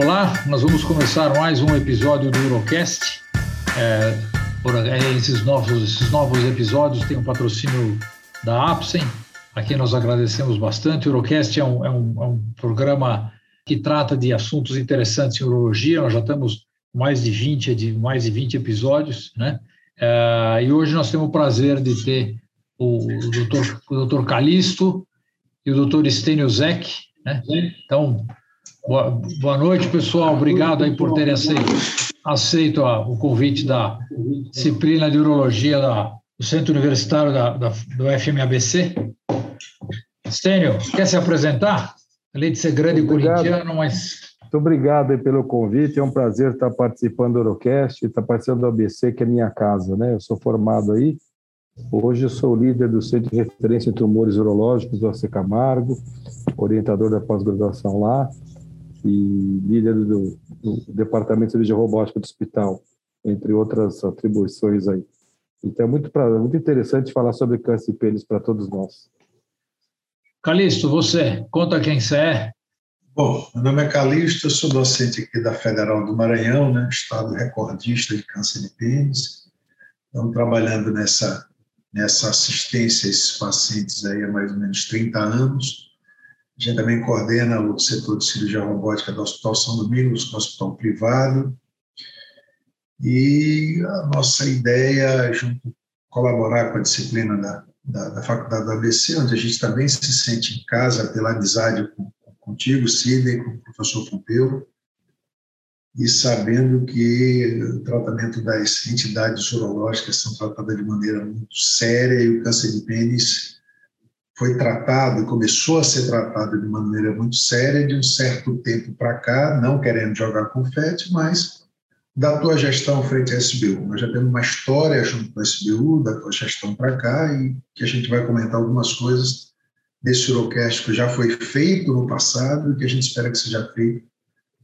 Olá, nós vamos começar mais um episódio do Urocast. É, esses, novos, esses novos episódios têm um patrocínio da Apsen, a quem nós agradecemos bastante. O Urocast é um, é um, é um programa que trata de assuntos interessantes em urologia. Nós já estamos mais de 20, de mais de 20 episódios, né? É, e hoje nós temos o prazer de ter o, o doutor, o doutor Calisto e o doutor Estênio Zec, né? Então, boa, boa noite, pessoal. Obrigado aí por terem aceito, aceito a, o convite da disciplina de urologia da, do Centro Universitário da, da, do FMABC. Estênio, quer se apresentar? Além de ser grande Obrigado. corintiano, mas muito obrigado pelo convite, é um prazer estar participando do Eurocast, estar participando do ABC, que é minha casa, né? Eu sou formado aí, hoje eu sou líder do Centro de Referência em Tumores Urológicos do AC Camargo, orientador da pós-graduação lá e líder do, do Departamento de Cirurgia Robótica do hospital, entre outras atribuições aí. Então é muito, muito interessante falar sobre câncer de pênis para todos nós. Calixto, você, conta quem você é, Bom, meu nome é Calixto, eu sou docente aqui da Federal do Maranhão, né, estado recordista de câncer de pênis. Estamos trabalhando nessa, nessa assistência a esses pacientes aí há mais ou menos 30 anos. A gente também coordena o setor de cirurgia robótica do Hospital São Domingos, no hospital privado. E a nossa ideia, junto, colaborar com a disciplina da, da, da Faculdade do ABC, onde a gente também se sente em casa pela amizade com contigo, Sidney, com o professor Pompeu, e sabendo que o tratamento das entidades urológicas são tratadas de maneira muito séria e o câncer de pênis foi tratado, começou a ser tratado de maneira muito séria de um certo tempo para cá, não querendo jogar confete, mas da tua gestão frente à SBU. Nós já temos uma história junto com a SBU, da tua gestão para cá, e que a gente vai comentar algumas coisas desse Urocast que já foi feito no passado e que a gente espera que seja feito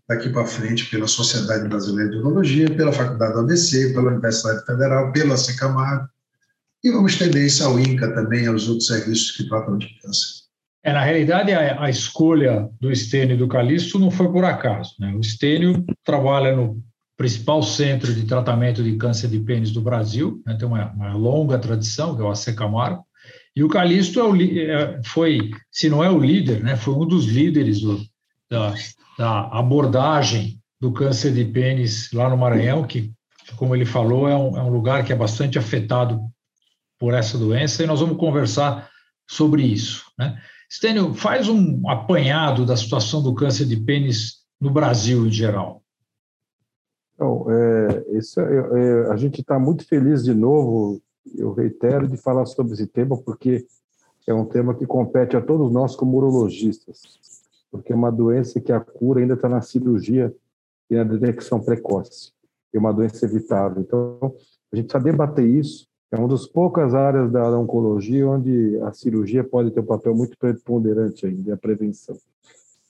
daqui para frente pela Sociedade Brasileira de Urologia, pela Faculdade do ABC, pela Universidade Federal, pela Secamar, e vamos estender isso ao INCA também, aos outros serviços que tratam de câncer. É, na realidade, a, a escolha do Estênio e do Calixto não foi por acaso. Né? O Estênio trabalha no principal centro de tratamento de câncer de pênis do Brasil, né? tem uma, uma longa tradição, que é o AC Camargo, e o Calixto é o, é, foi, se não é o líder, né, foi um dos líderes do, da, da, abordagem do câncer de pênis lá no Maranhão, que, como ele falou, é um, é um lugar que é bastante afetado por essa doença, e nós vamos conversar sobre isso. Né? Stênio, faz um apanhado da situação do câncer de pênis no Brasil em geral. Então, é, é, é, a gente está muito feliz de novo eu reitero de falar sobre esse tema porque é um tema que compete a todos nós como urologistas, porque é uma doença que a cura ainda está na cirurgia e na detecção precoce. É uma doença evitável. Então, a gente precisa debater isso. É uma das poucas áreas da oncologia onde a cirurgia pode ter um papel muito preponderante ainda, a prevenção.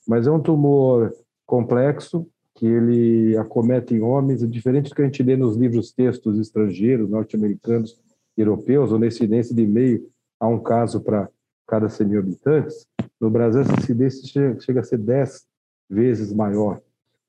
Mas é um tumor complexo, que ele acomete em homens, é diferente do que a gente lê nos livros textos estrangeiros, norte-americanos, europeus, ou na incidência de meio a um caso para cada 100 mil habitantes, no Brasil essa incidência chega, a ser 10 vezes maior.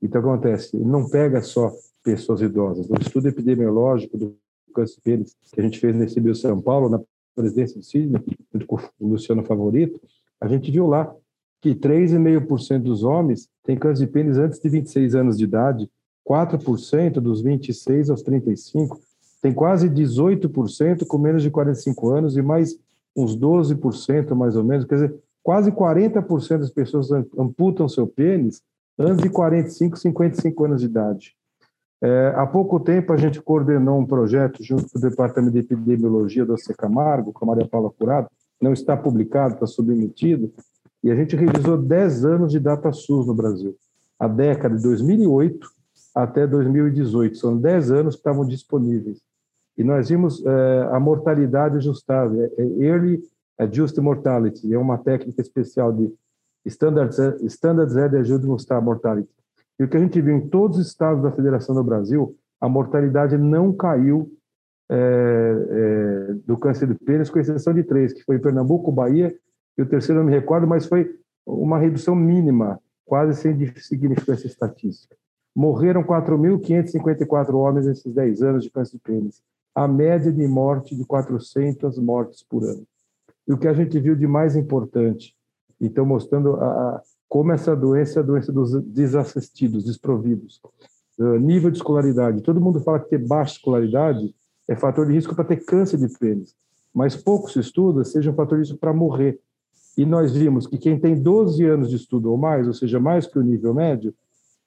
Então, acontece, não pega só pessoas idosas. No estudo epidemiológico do câncer pênis que a gente fez nesse Bio São Paulo, na presidência do Sidney, junto com o Luciano Favorito, a gente viu lá que 3,5% dos homens têm câncer de pênis antes de 26 anos de idade, 4% dos 26 aos 35, tem quase 18% com menos de 45 anos e mais uns 12% mais ou menos, quer dizer, quase 40% das pessoas amputam seu pênis antes de 45, 55 anos de idade. É, há pouco tempo a gente coordenou um projeto junto com o Departamento de Epidemiologia do AC Camargo, com a Maria Paula Curado, não está publicado, está submetido, e a gente revisou 10 anos de data SUS no Brasil. A década de 2008 até 2018, são 10 anos que estavam disponíveis. E nós vimos é, a mortalidade ajustável, é, é Early Adjusted Mortality, é uma técnica especial de Standard, standard Z de ajuda a mostrar a mortality. E o que a gente viu em todos os estados da Federação do Brasil, a mortalidade não caiu é, é, do câncer de pênis, com exceção de três, que foi Pernambuco, Bahia, e o terceiro não me recordo, mas foi uma redução mínima. quase sem significância estatística. Morreram 4.554 homens nesses 10 anos de câncer de pênis. A média de morte de 400 mortes por ano. E o que a gente viu de mais importante, então mostrando a, como essa doença é a doença dos desassistidos, desprovidos. Uh, nível de escolaridade. Todo mundo fala que ter baixa escolaridade é fator de risco para ter câncer de pênis, mas pouco se estuda seja um fator de risco para morrer. E nós vimos que quem tem 12 anos de estudo ou mais, ou seja, mais que o nível médio,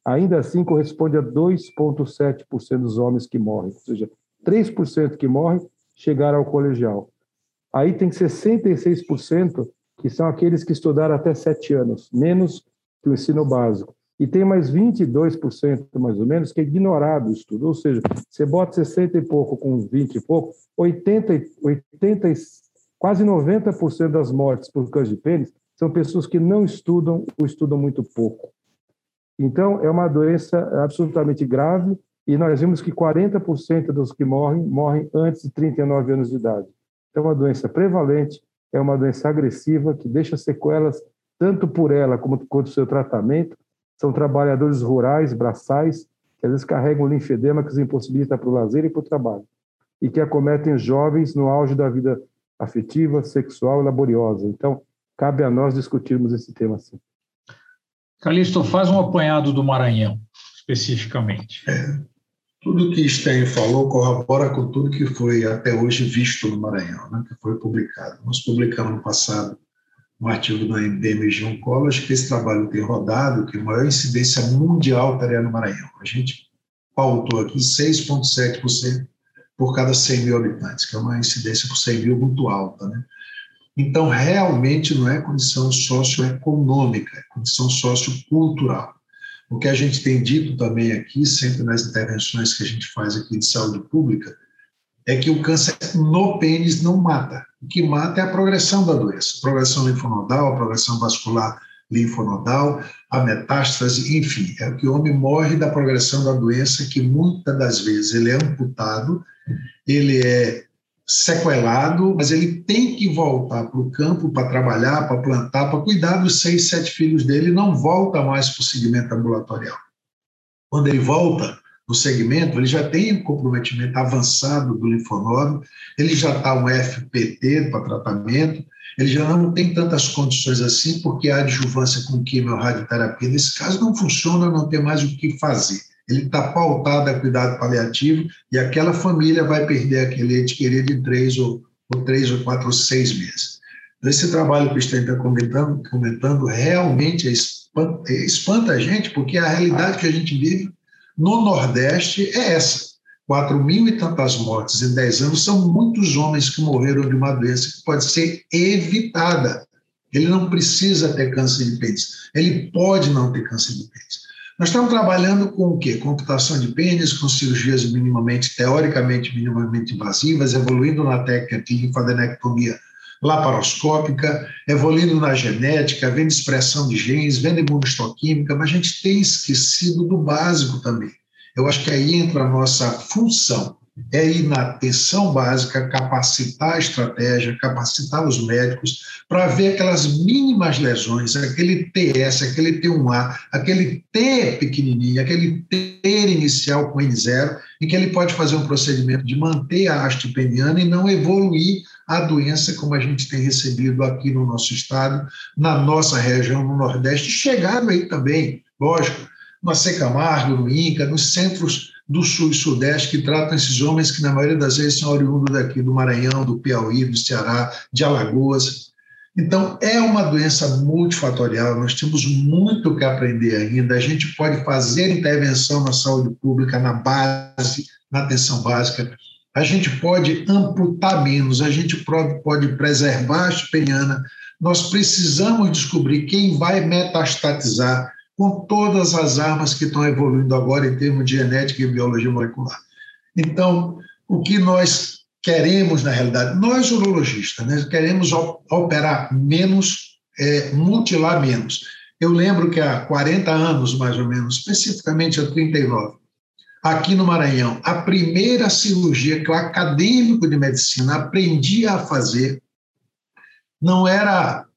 ainda assim corresponde a 2,7% dos homens que morrem, ou seja, 3% que morrem chegaram ao colegial. Aí tem 66% que são aqueles que estudaram até 7 anos, menos que o ensino básico. E tem mais 22%, mais ou menos, que é ignorado o estudo. Ou seja, você bota 60 e pouco com 20 e pouco, 80, 80 quase 90% das mortes por câncer de pênis são pessoas que não estudam ou estudam muito pouco. Então, é uma doença absolutamente grave e nós vimos que 40% dos que morrem, morrem antes de 39 anos de idade. Então, é uma doença prevalente, é uma doença agressiva que deixa sequelas tanto por ela como quanto o seu tratamento. São trabalhadores rurais, braçais, que às vezes carregam linfedema que os impossibilita para o lazer e para o trabalho, e que acometem jovens no auge da vida afetiva, sexual e laboriosa. Então, cabe a nós discutirmos esse tema assim. Calixto, faz um apanhado do Maranhão, especificamente. É, tudo que Stein falou corrobora com tudo que foi até hoje visto no Maranhão, né, que foi publicado. Nós publicamos no passado um artigo do MDMG Oncology que esse trabalho tem rodado, que a maior incidência mundial estaria no Maranhão. A gente pautou aqui 6,7% por cada 100 mil habitantes, que é uma incidência por 100 mil muito alta. Né? Então, realmente não é condição socioeconômica, é condição sociocultural. O que a gente tem dito também aqui, sempre nas intervenções que a gente faz aqui de saúde pública, é que o câncer no pênis não mata. O que mata é a progressão da doença, progressão linfonodal, progressão vascular linfonodal, a metástase, enfim, é o que o homem morre da progressão da doença, que muitas das vezes ele é amputado, ele é sequelado, mas ele tem que voltar para o campo para trabalhar, para plantar, para cuidar dos seis, sete filhos dele, não volta mais para o segmento ambulatorial. Quando ele volta no segmento, ele já tem um comprometimento avançado do linfonodo, ele já está um FPT para tratamento, ele já não tem tantas condições assim, porque a adjuvância com quimio radioterapia, nesse caso, não funciona, não tem mais o que fazer ele está pautado a cuidado paliativo e aquela família vai perder aquele ente querido em três ou, ou três ou quatro ou seis meses. Então, esse trabalho que o Stein está comentando, comentando realmente espanta, espanta a gente, porque a realidade que a gente vive no Nordeste é essa. Quatro mil e tantas mortes em dez anos são muitos homens que morreram de uma doença que pode ser evitada. Ele não precisa ter câncer de pênis. Ele pode não ter câncer de pênis. Nós estamos trabalhando com o quê? Computação de pênis, com cirurgias minimamente, teoricamente, minimamente invasivas, evoluindo na técnica de linfadenectomia laparoscópica, evoluindo na genética, vendo expressão de genes, vendo imunohistoquímica, mas a gente tem esquecido do básico também. Eu acho que aí entra a nossa função é ir na atenção básica, capacitar a estratégia, capacitar os médicos para ver aquelas mínimas lesões, aquele TS, aquele T1A, aquele T pequenininho, aquele T inicial com N0, em que ele pode fazer um procedimento de manter a haste peniana e não evoluir a doença como a gente tem recebido aqui no nosso estado, na nossa região, no Nordeste, chegado aí também, lógico, no Camargo, no INCA, nos centros do Sul e Sudeste que tratam esses homens que, na maioria das vezes, são oriundos daqui do Maranhão, do Piauí, do Ceará, de Alagoas. Então, é uma doença multifatorial, nós temos muito que aprender ainda. A gente pode fazer intervenção na saúde pública, na base, na atenção básica. A gente pode amputar menos, a gente pode, preservar a espeniana. Nós precisamos descobrir quem vai metastatizar, com todas as armas que estão evoluindo agora em termos de genética e biologia molecular. Então, o que nós queremos, na realidade, nós urologistas, né, queremos operar menos, é, mutilar menos. Eu lembro que há 40 anos, mais ou menos, especificamente há 39, aqui no Maranhão, a primeira cirurgia que o acadêmico de medicina aprendia a fazer não era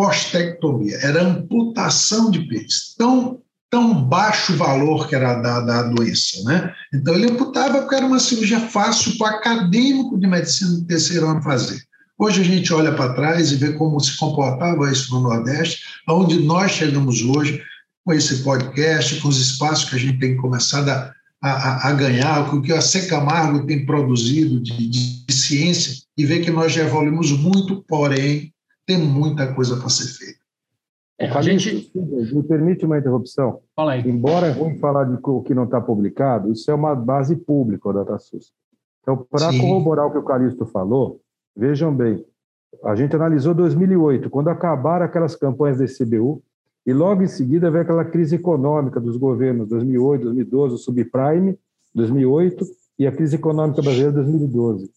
postectomia, era amputação de pênis. Tão, tão baixo valor que era da, da doença. Né? Então, ele amputava porque era uma cirurgia fácil para o acadêmico de medicina do terceiro ano fazer. Hoje a gente olha para trás e vê como se comportava isso no Nordeste, aonde nós chegamos hoje com esse podcast, com os espaços que a gente tem começado a, a, a ganhar, com o que a Secamargo tem produzido de, de ciência, e ver que nós já evoluímos muito, porém, tem muita coisa para ser feita. É, a gente... Me permite uma interrupção? Fala aí. Embora é ruim falar de o que não está publicado, isso é uma base pública da DataSUS. Então, para corroborar o que o Calixto falou, Vejam bem, a gente analisou 2008, quando acabaram aquelas campanhas da CBU, e logo em seguida veio aquela crise econômica dos governos 2008, 2012, o subprime 2008 e a crise econômica brasileira 2012.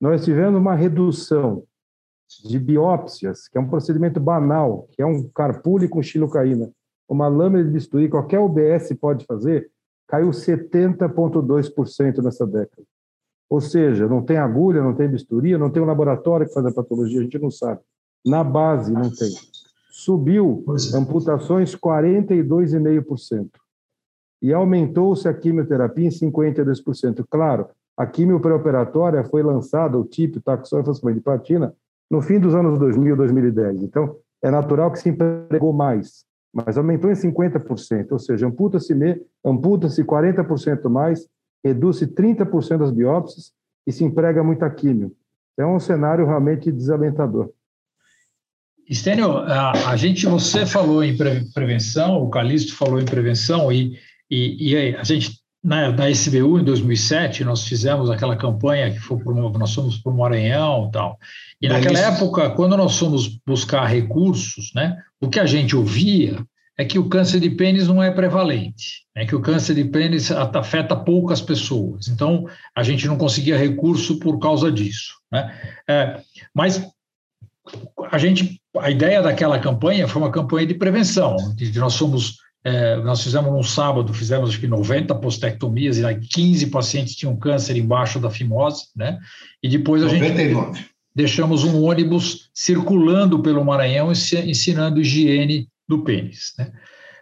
Nós tivemos uma redução de biópsias, que é um procedimento banal, que é um carpule com xilocaína, uma lâmina de bisturi, qualquer UBS pode fazer, caiu 70,2% nessa década. Ou seja, não tem agulha, não tem bisturi, não tem um laboratório que faz a patologia, a gente não sabe. Na base não tem. Subiu é. amputações 42,5%. E aumentou-se a quimioterapia em 52%. Claro, a quimio pré-operatória foi lançada, o TIP, taxol de platina, no fim dos anos 2000, 2010. Então, é natural que se empregou mais, mas aumentou em 50%, ou seja, amputa-se amputa 40% mais reduz-se 30% das biópsias e se emprega muita químio. É um cenário realmente desalentador. Estênio, a, a, gente, você falou em prevenção, o Calixto falou em prevenção, e, e, e a gente, na, na SBU, em 2007, nós fizemos aquela campanha que foi por, nós fomos para o Maranhão e tal. E naquela época, quando nós fomos buscar recursos, né, o que a gente ouvia é que o câncer de pênis não é prevalente, é que o câncer de pênis afeta poucas pessoas. Então, a gente não conseguia recurso por causa disso. Né? É, mas a gente, a ideia daquela campanha foi uma campanha de prevenção. De nós somos, é, nós fizemos um sábado, fizemos acho que 90 postectomias e aí 15 pacientes tinham câncer embaixo da fimose, né? E depois a 99. gente deixamos um ônibus circulando pelo Maranhão ensinando higiene do pênis. Né?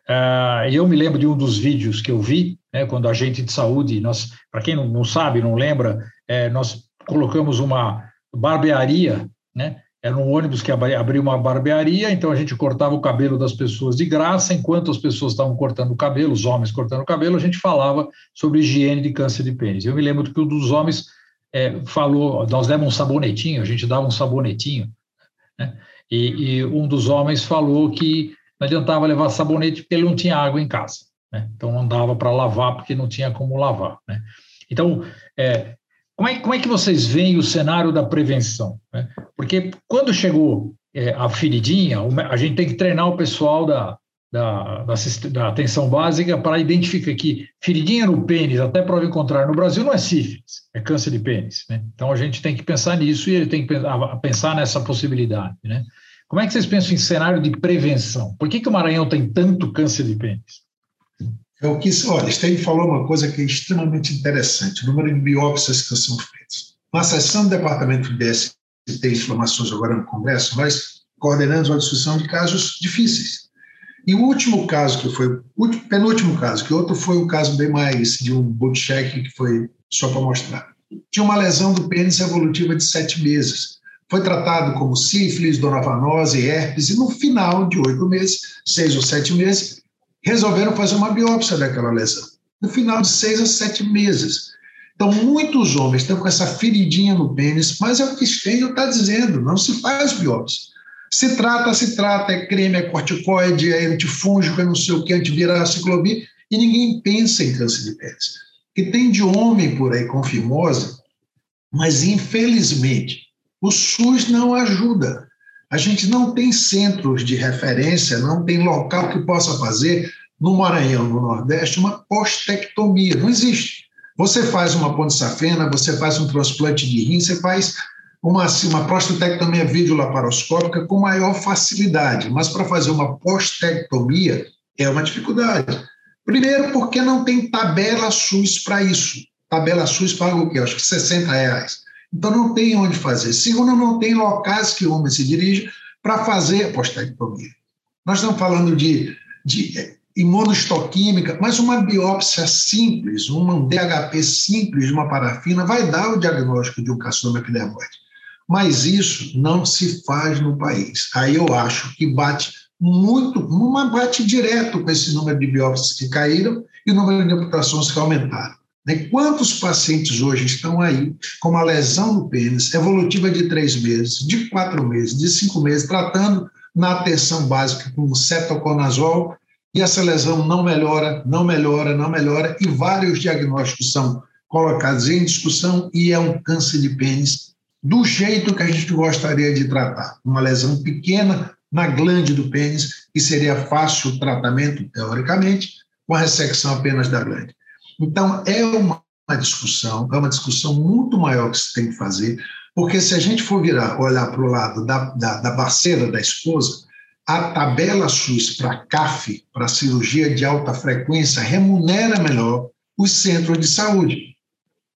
Uh, eu me lembro de um dos vídeos que eu vi, né, quando a gente de saúde, nós, para quem não, não, sabe, não lembra, é, nós colocamos uma barbearia, né? Era um ônibus que abriu uma barbearia, então a gente cortava o cabelo das pessoas de graça, enquanto as pessoas estavam cortando o cabelo, os homens cortando o cabelo, a gente falava sobre higiene de câncer de pênis. Eu me lembro que um dos homens é, falou, nós demos um sabonetinho, a gente dava um sabonetinho, né? e, e um dos homens falou que não adiantava levar sabonete porque ele não tinha água em casa. Né? Então não dava para lavar porque não tinha como lavar. Né? Então, é, como, é, como é que vocês veem o cenário da prevenção? Né? Porque quando chegou é, a feridinha, a gente tem que treinar o pessoal da, da, da, da atenção básica para identificar que feridinha no pênis, até prova encontrar no Brasil, não é sífilis, é câncer de pênis. Né? Então a gente tem que pensar nisso e ele tem que pensar nessa possibilidade. Né? Como é que vocês pensam em cenário de prevenção? Por que, que o Maranhão tem tanto câncer de pênis? É o que, olha, Stein falou uma coisa que é extremamente interessante: o número de biópsias que são feitas. Na sessão do departamento de DST e informações agora no Congresso, nós coordenamos uma discussão de casos difíceis. E o último caso, que foi o penúltimo caso, que outro foi um caso bem mais de um boot check, que foi só para mostrar. Tinha uma lesão do pênis evolutiva de sete meses foi tratado como sífilis, donavanose, herpes, e no final de oito meses, seis ou sete meses, resolveram fazer uma biópsia daquela lesão. No final de seis a sete meses. Então, muitos homens estão com essa feridinha no pênis, mas é o que Stênio está dizendo, não se faz biópsia. Se trata, se trata, é creme, é corticoide, é antifúngico, é não sei o que, antiviral, ciclovir, e ninguém pensa em câncer de pênis. Que tem de homem por aí com fimose, mas infelizmente o SUS não ajuda. A gente não tem centros de referência, não tem local que possa fazer no Maranhão, no Nordeste, uma postectomia. Não existe. Você faz uma ponte safena, você faz um transplante de rim, você faz uma, assim, uma prostatectomia videolaparoscópica com maior facilidade, mas para fazer uma postectomia é uma dificuldade. Primeiro, porque não tem tabela SUS para isso. Tabela SUS paga o quê? Acho que 60 reais. Então, não tem onde fazer. Segundo, não tem locais que o homem se dirige para fazer a postectomia. Nós estamos falando de, de imunohistoquímica, mas uma biópsia simples, um DHP simples uma parafina vai dar o diagnóstico de um carcinoma epidermoide. Mas isso não se faz no país. Aí eu acho que bate muito, uma bate direto com esse número de biópsias que caíram e o número de amputações que aumentaram. Né? Quantos pacientes hoje estão aí com uma lesão no pênis evolutiva de três meses, de quatro meses, de cinco meses, tratando na atenção básica com cetoconazol e essa lesão não melhora, não melhora, não melhora, e vários diagnósticos são colocados em discussão e é um câncer de pênis do jeito que a gente gostaria de tratar. Uma lesão pequena na glande do pênis, que seria fácil o tratamento, teoricamente, com a ressecção apenas da glande. Então, é uma discussão, é uma discussão muito maior que se tem que fazer, porque se a gente for virar, olhar para o lado da, da, da parceira da esposa, a tabela SUS para CAF, para cirurgia de alta frequência, remunera melhor os centros de saúde.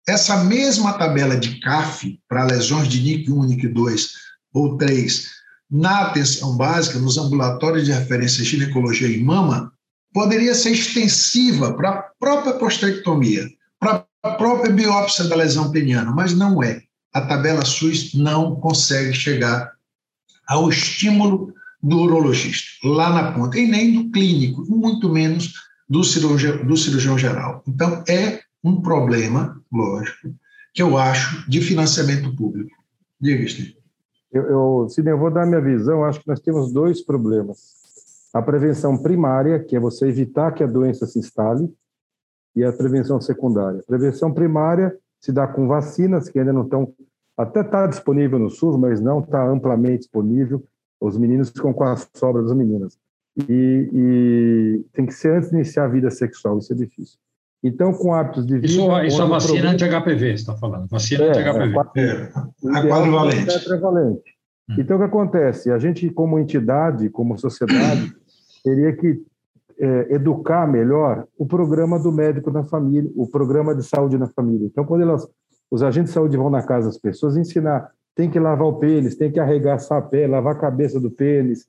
Essa mesma tabela de CAF para lesões de NIC 1, NIC 2 ou 3, na atenção básica, nos ambulatórios de referência ginecologia e mama, poderia ser extensiva para a própria postectomia, para a própria biópsia da lesão peniana, mas não é. A tabela SUS não consegue chegar ao estímulo do urologista, lá na ponta, e nem do clínico, muito menos do cirurgião, do cirurgião geral. Então, é um problema, lógico, que eu acho de financiamento público. Diga, Steve. Eu, eu, Sidney, eu vou dar minha visão. Acho que nós temos dois problemas. A prevenção primária, que é você evitar que a doença se instale, e a prevenção secundária. A prevenção primária se dá com vacinas, que ainda não estão. Até está disponível no SUS, mas não está amplamente disponível os meninos ficam com a sobra das meninas. E, e, tem que ser antes de iniciar a vida sexual, isso é difícil. Então, com hábitos de vida. Isso, isso é vacina anti-HPV, você está falando. Vacina é, anti-HPV. É, a quadrivalente. É hum. Então, o que acontece? A gente, como entidade, como sociedade, teria que é, educar melhor o programa do médico na família, o programa de saúde na família. Então, quando elas, os agentes de saúde vão na casa das pessoas, ensinar tem que lavar o pênis, tem que arregaçar a lavar a cabeça do pênis.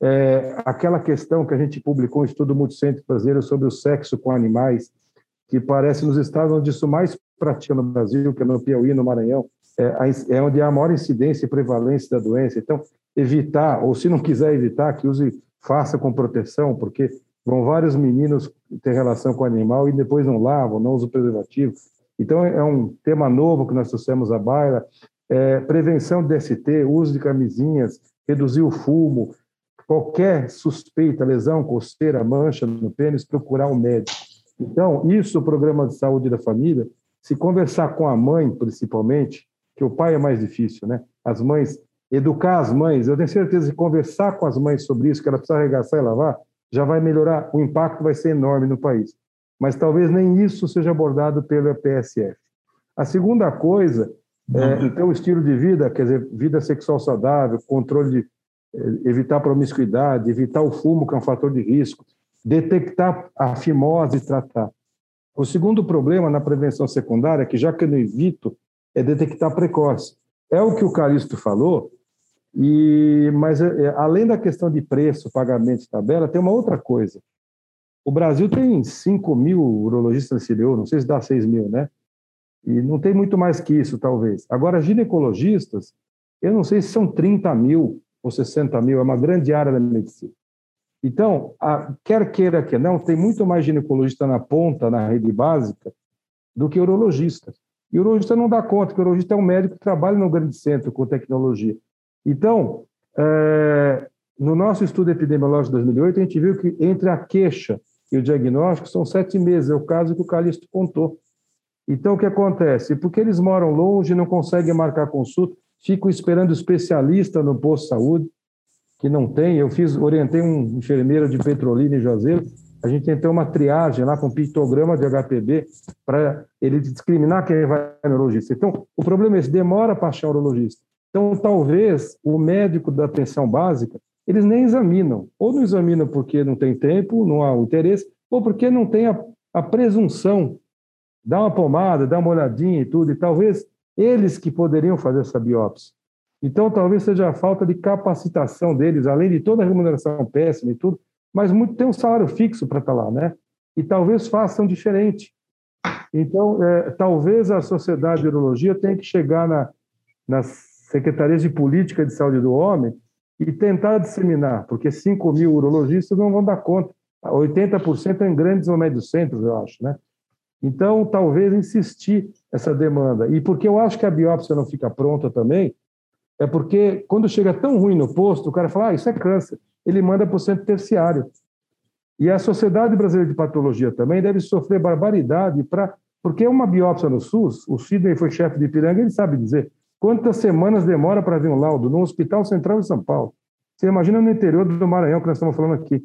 É, aquela questão que a gente publicou um estudo multicêntrico brasileiro sobre o sexo com animais, que parece nos estados onde isso mais pratica no Brasil, que é no Piauí, no Maranhão, é, é onde há a maior incidência e prevalência da doença. Então, evitar, ou se não quiser evitar, que use, faça com proteção, porque vão vários meninos ter relação com o animal e depois não lavam, não usam preservativo. Então, é um tema novo que nós trouxemos à baila é, prevenção de DST, uso de camisinhas, reduzir o fumo, qualquer suspeita, lesão, coceira, mancha no pênis, procurar um médico. Então, isso o programa de saúde da família, se conversar com a mãe, principalmente, que o pai é mais difícil, né? As mães, educar as mães, eu tenho certeza que conversar com as mães sobre isso, que ela precisa arregaçar e lavar, já vai melhorar, o impacto vai ser enorme no país. Mas talvez nem isso seja abordado pela PSF. A segunda coisa é, então, o estilo de vida, quer dizer, vida sexual saudável, controle de é, evitar promiscuidade, evitar o fumo, que é um fator de risco, detectar a fimose e tratar. O segundo problema na prevenção secundária, que já que eu não evito, é detectar precoce. É o que o Caristo falou, e, mas é, é além da questão de preço, pagamento e tabela, tem uma outra coisa. O Brasil tem 5 mil urologistas nesse não sei se dá 6 mil, né? E não tem muito mais que isso, talvez. Agora, ginecologistas, eu não sei se são 30 mil ou 60 mil, é uma grande área da medicina. Então, a, quer queira que não, tem muito mais ginecologista na ponta, na rede básica, do que urologista. E o urologista não dá conta, que o urologista é um médico que trabalha no grande centro com tecnologia. Então, é, no nosso estudo epidemiológico de 2008, a gente viu que entre a queixa e o diagnóstico são sete meses, é o caso que o Calixto contou. Então, o que acontece? Porque eles moram longe, não conseguem marcar consulta, ficam esperando especialista no posto de saúde, que não tem. Eu fiz, orientei um enfermeiro de Petrolina e Juazeiro, a gente tentou uma triagem lá com pictograma de HPV para ele discriminar quem vai no urologista. Então, o problema é esse, demora para achar o urologista. Então, talvez o médico da atenção básica, eles nem examinam. Ou não examinam porque não tem tempo, não há o interesse, ou porque não tem a, a presunção dá uma pomada, dá uma olhadinha e tudo, e talvez eles que poderiam fazer essa biópsia. Então, talvez seja a falta de capacitação deles, além de toda a remuneração péssima e tudo, mas muito tem um salário fixo para estar tá lá, né? E talvez façam diferente. Então, é, talvez a Sociedade de Urologia tenha que chegar na, nas secretarias de política de saúde do homem e tentar disseminar, porque 5 mil urologistas não vão dar conta. 80% é em grandes ou médios centros, eu acho, né? Então, talvez insistir essa demanda. E porque eu acho que a biópsia não fica pronta também, é porque quando chega tão ruim no posto, o cara fala, ah, isso é câncer. Ele manda para o centro terciário. E a Sociedade Brasileira de Patologia também deve sofrer barbaridade para. Porque uma biópsia no SUS, o Sidney foi chefe de Ipiranga, ele sabe dizer quantas semanas demora para vir um laudo no Hospital Central de São Paulo. Você imagina no interior do Maranhão, que nós estamos falando aqui.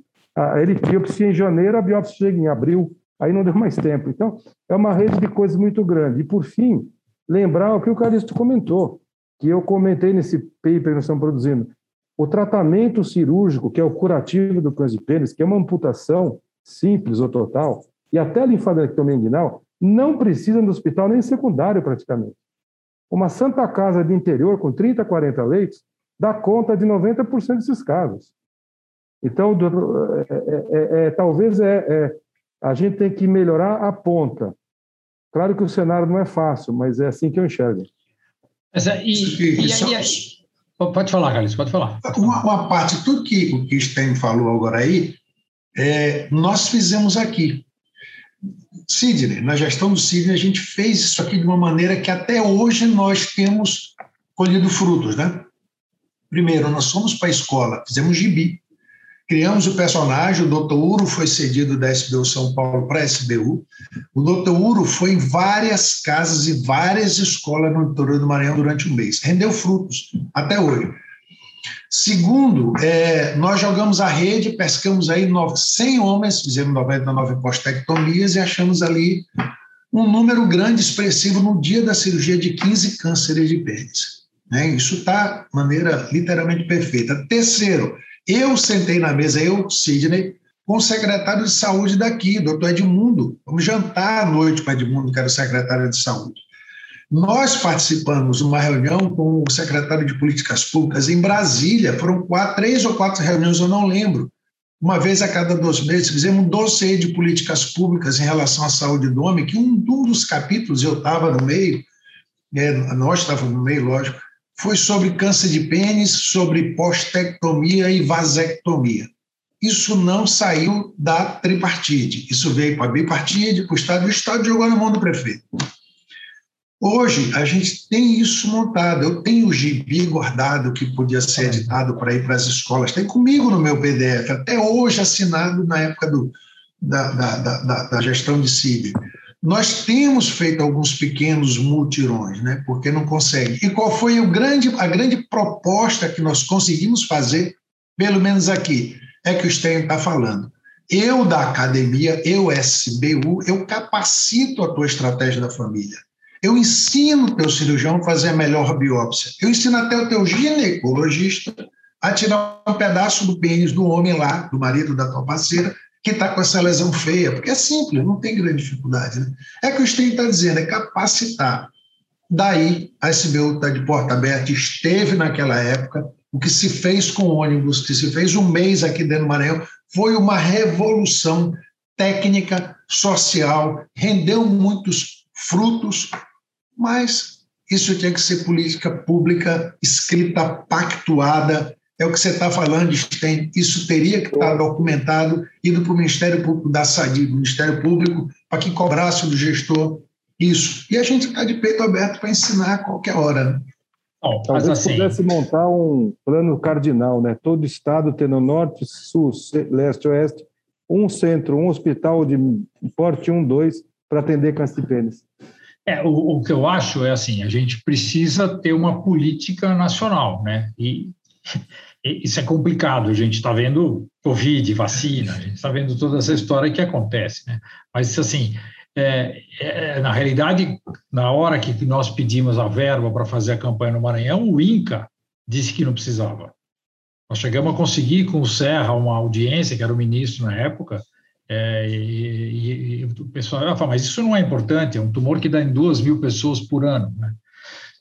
Ele biopsia em janeiro, a biópsia chega em abril, aí não deu mais tempo. Então, é uma rede de coisas muito grande. E, por fim, lembrar o que o Caristo comentou que eu comentei nesse paper que nós estamos produzindo. O tratamento cirúrgico, que é o curativo do câncer de pênis, que é uma amputação simples ou total, e até a linfadenectomia inguinal, não precisa no hospital nem secundário praticamente. Uma santa casa de interior com 30, 40 leitos dá conta de 90% desses casos. Então, é, é, é, é, talvez é, é, a gente tem que melhorar a ponta. Claro que o cenário não é fácil, mas é assim que eu enxergo. Mas, e, e, e, aí, pode falar, Carlos, pode falar. Uma, uma, parte, tudo que o que Stein falou agora aí, é, nós fizemos aqui. Sidney, na gestão do Sidney, a gente fez isso aqui de uma maneira que até hoje nós temos colhido frutos, né? Primeiro, nós fomos para a escola, fizemos gibi, Criamos o personagem, o Dr. Uro foi cedido da SBU São Paulo para a SBU. O Dr. Uro foi em várias casas e várias escolas no interior do Maranhão durante um mês. Rendeu frutos até hoje. Segundo, é, nós jogamos a rede, pescamos aí 100 homens, fizemos 99 postectomias e achamos ali um número grande, expressivo, no dia da cirurgia de 15 cânceres de pênis. Né? Isso está de maneira literalmente perfeita. Terceiro, eu sentei na mesa, eu, Sidney, com o secretário de saúde daqui, doutor Edmundo. Vamos jantar à noite com o Edmundo, que era o secretário de saúde. Nós participamos de uma reunião com o secretário de Políticas Públicas em Brasília. Foram quatro, três ou quatro reuniões, eu não lembro. Uma vez a cada dois meses, fizemos um dossiê de políticas públicas em relação à saúde do homem, que um, um dos capítulos eu estava no meio, é, nós estávamos no meio, lógico, foi sobre câncer de pênis, sobre postectomia e vasectomia. Isso não saiu da tripartite, isso veio para a bipartite, para o Estado, e o Estado jogou na mão do prefeito. Hoje, a gente tem isso montado. Eu tenho o gibi guardado que podia ser editado para ir para as escolas. Tem comigo no meu PDF, até hoje assinado na época do, da, da, da, da gestão de CID. Nós temos feito alguns pequenos multirões, né? porque não consegue. E qual foi o grande, a grande proposta que nós conseguimos fazer, pelo menos aqui, é que o Stein está falando. Eu, da academia, eu, SBU, eu capacito a tua estratégia da família. Eu ensino o teu cirurgião a fazer a melhor biópsia. Eu ensino até o teu ginecologista a tirar um pedaço do pênis do homem lá, do marido da tua parceira, que está com essa lesão feia, porque é simples, não tem grande dificuldade. Né? É que o Stein está dizendo, é capacitar. Daí, a SBU está de porta aberta, esteve naquela época, o que se fez com o ônibus, que se fez um mês aqui dentro do Maranhão, foi uma revolução técnica, social, rendeu muitos frutos, mas isso tinha que ser política pública, escrita, pactuada, é o que você está falando, Sten. Isso teria que estar documentado, indo para o Ministério Público da Saúde, Ministério Público, para que cobrasse do gestor isso. E a gente está de peito aberto para ensinar a qualquer hora. Né? Bom, Talvez assim... pudesse montar um plano cardinal, né? Todo estado tendo norte, sul, leste, oeste, um centro, um hospital de porte 1, 2 para atender câncer de pênis. É, o, o, que eu acho é assim, a gente precisa ter uma política nacional, né? E isso é complicado, a gente está vendo Covid, vacina, a gente está vendo toda essa história que acontece, né? Mas, assim, é, é, na realidade, na hora que nós pedimos a verba para fazer a campanha no Maranhão, o INCA disse que não precisava. Nós chegamos a conseguir com o Serra uma audiência, que era o ministro na época, é, e, e, o pessoal fala, mas isso não é importante, é um tumor que dá em duas mil pessoas por ano. Né?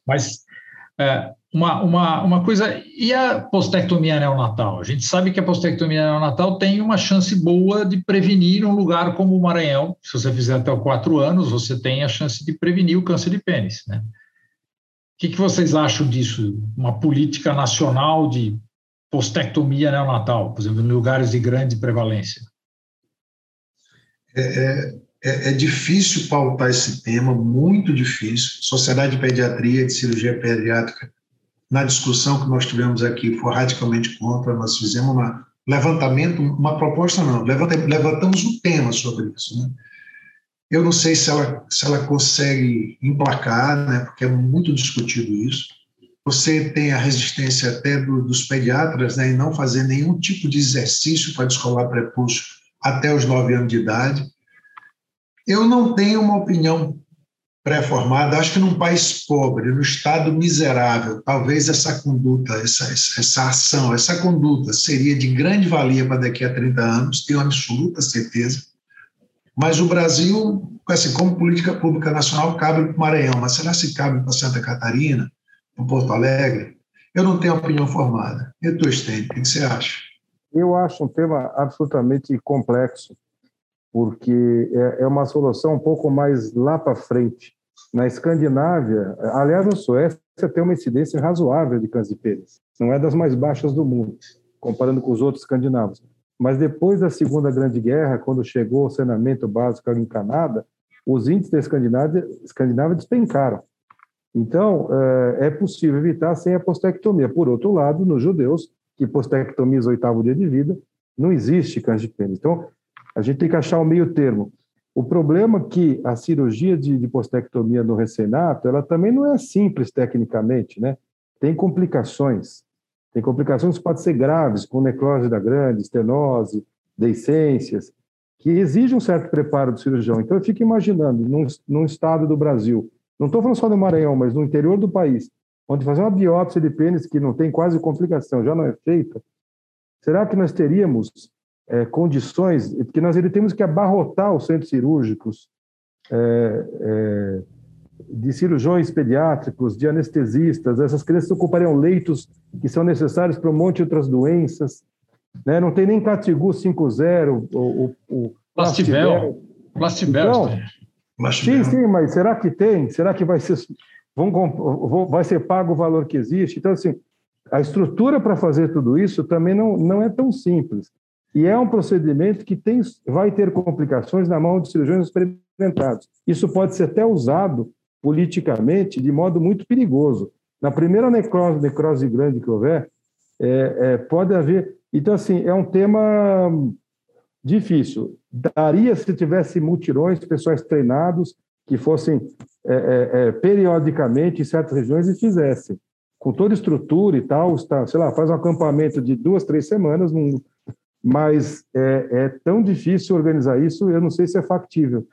Mas é, uma, uma, uma coisa, e a postectomia neonatal? A gente sabe que a postectomia neonatal tem uma chance boa de prevenir um lugar como o Maranhão. Se você fizer até os quatro anos, você tem a chance de prevenir o câncer de pênis. Né? O que, que vocês acham disso? Uma política nacional de postectomia neonatal, por exemplo, em lugares de grande prevalência? É, é, é, é, difícil pautar esse tema, muito difícil. Sociedade de Pediatria, de Cirurgia Pediátrica, na discussão que nós tivemos aqui, foi radicalmente contra. Nós fizemos um levantamento, uma proposta não, levantamos um tema sobre isso. Né? Eu não sei se ela, se ela consegue emplacar, né, porque é muito discutido isso. Você tem a resistência até do, dos pediatras né, em não fazer nenhum tipo de exercício para descolar prepúcio até os nove anos de idade. Eu não tenho uma opinião pré-formada. Acho que num país pobre, no estado miserável, talvez essa conduta, essa, essa ação, essa conduta seria de grande valia para daqui a 30 anos, tenho absoluta certeza. Mas o Brasil, assim, como política pública nacional, cabe para o Maranhão, mas será se cabe para Santa Catarina, para Porto Alegre? Eu não tenho opinião formada. E tu, Stênio, o que você acha? Eu acho um tema absolutamente complexo porque é, é uma solução um pouco mais lá para frente. Na Escandinávia, aliás, na Suécia tem uma incidência razoável de câncer de pênis. Não é das mais baixas do mundo, comparando com os outros escandinavos. Mas depois da Segunda Grande Guerra, quando chegou o saneamento básico em Canadá, os índices da Escandinávia, Escandinávia despencaram. Então, é, é possível evitar sem a postectomia. Por outro lado, nos judeus, que postectomizam o oitavo dia de vida, não existe câncer de pênis. Então, a gente tem que achar o meio termo. O problema é que a cirurgia de, de postectomia no recém-nato, ela também não é simples tecnicamente, né? Tem complicações. Tem complicações que podem ser graves, com necrose da grande, estenose, deiscências, que exigem um certo preparo do cirurgião. Então, eu fico imaginando, num, num estado do Brasil, não estou falando só do Maranhão, mas no interior do país, onde fazer uma biópsia de pênis que não tem quase complicação, já não é feita, será que nós teríamos é, condições, porque nós ele temos que abarrotar os centros cirúrgicos é, é, de cirurgiões pediátricos, de anestesistas, essas crianças ocupariam leitos que são necessários para um monte de outras doenças, né? não tem nem Catigu 5.0, o, o, o Plastibel. Plastibel. Então, sim, sim, mas será que tem? Será que vai ser, vão, vai ser pago o valor que existe? Então, assim, a estrutura para fazer tudo isso também não, não é tão simples. E é um procedimento que tem, vai ter complicações na mão de cirurgiões experimentados. Isso pode ser até usado politicamente de modo muito perigoso. Na primeira necrose, necrose grande que houver, é, é, pode haver. Então, assim, é um tema difícil. Daria se tivesse mutirões, pessoas treinados que fossem é, é, é periodicamente em certas regiões e fizessem. Com toda estrutura e tal, está, sei lá, faz um acampamento de duas, três semanas num, mas é, é, tão difícil organizar isso, eu não sei se é factível.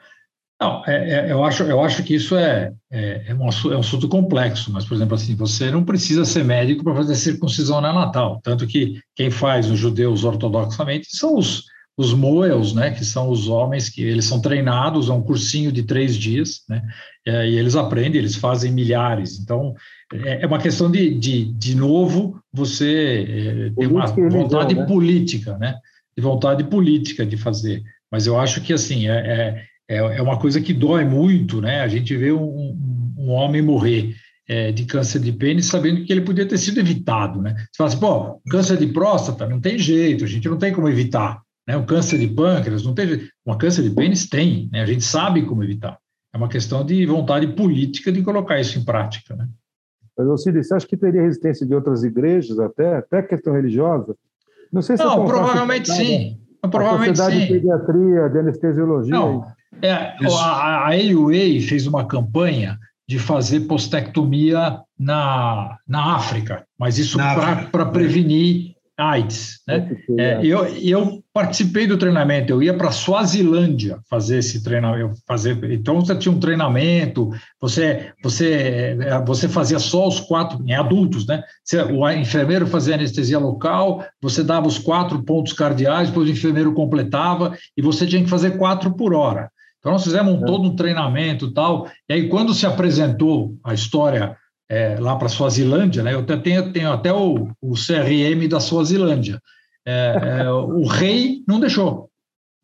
Não, é, é, eu, acho, eu acho que isso é, é, é, um, é um assunto complexo, mas, por exemplo, assim, você não precisa ser médico para fazer circuncisão neonatal, tanto que quem faz os judeus ortodoxamente são os, os moels, né, que são os homens que eles são treinados, é um cursinho de três dias, né, e eles aprendem, eles fazem milhares, então é, é uma questão de, de, de novo, você é, ter uma vontade né? política, né? De vontade política de fazer. Mas eu acho que, assim, é, é, é uma coisa que dói muito, né? A gente vê um, um homem morrer é, de câncer de pênis sabendo que ele podia ter sido evitado, né? Você fala assim, pô, câncer de próstata não tem jeito, a gente não tem como evitar, né? O câncer de pâncreas não tem jeito. Uma câncer de pênis tem, né? A gente sabe como evitar. É uma questão de vontade política de colocar isso em prática, né? Mas, Alcide, você acha que teria resistência de outras igrejas até, até questão religiosa? Não sei se Não, provavelmente sim. Provavelmente a Sociedade sim. de Pediatria, de Anestesiologia. Não, é, a, a AUA fez uma campanha de fazer postectomia na, na África, mas isso para prevenir AIDS. Né? É, eu, eu participei do treinamento, eu ia para Suazilândia fazer esse treinamento, fazer, então você tinha um treinamento, você, você, você fazia só os quatro, em adultos, né? Você, o enfermeiro fazia anestesia local, você dava os quatro pontos cardeais, depois o enfermeiro completava e você tinha que fazer quatro por hora. Então nós fizemos um, é. todo um treinamento tal, e aí quando se apresentou a história é, lá para a Suazilândia, né? Eu tenho, tenho até o, o CRM da Suazilândia. É, é, o rei não deixou.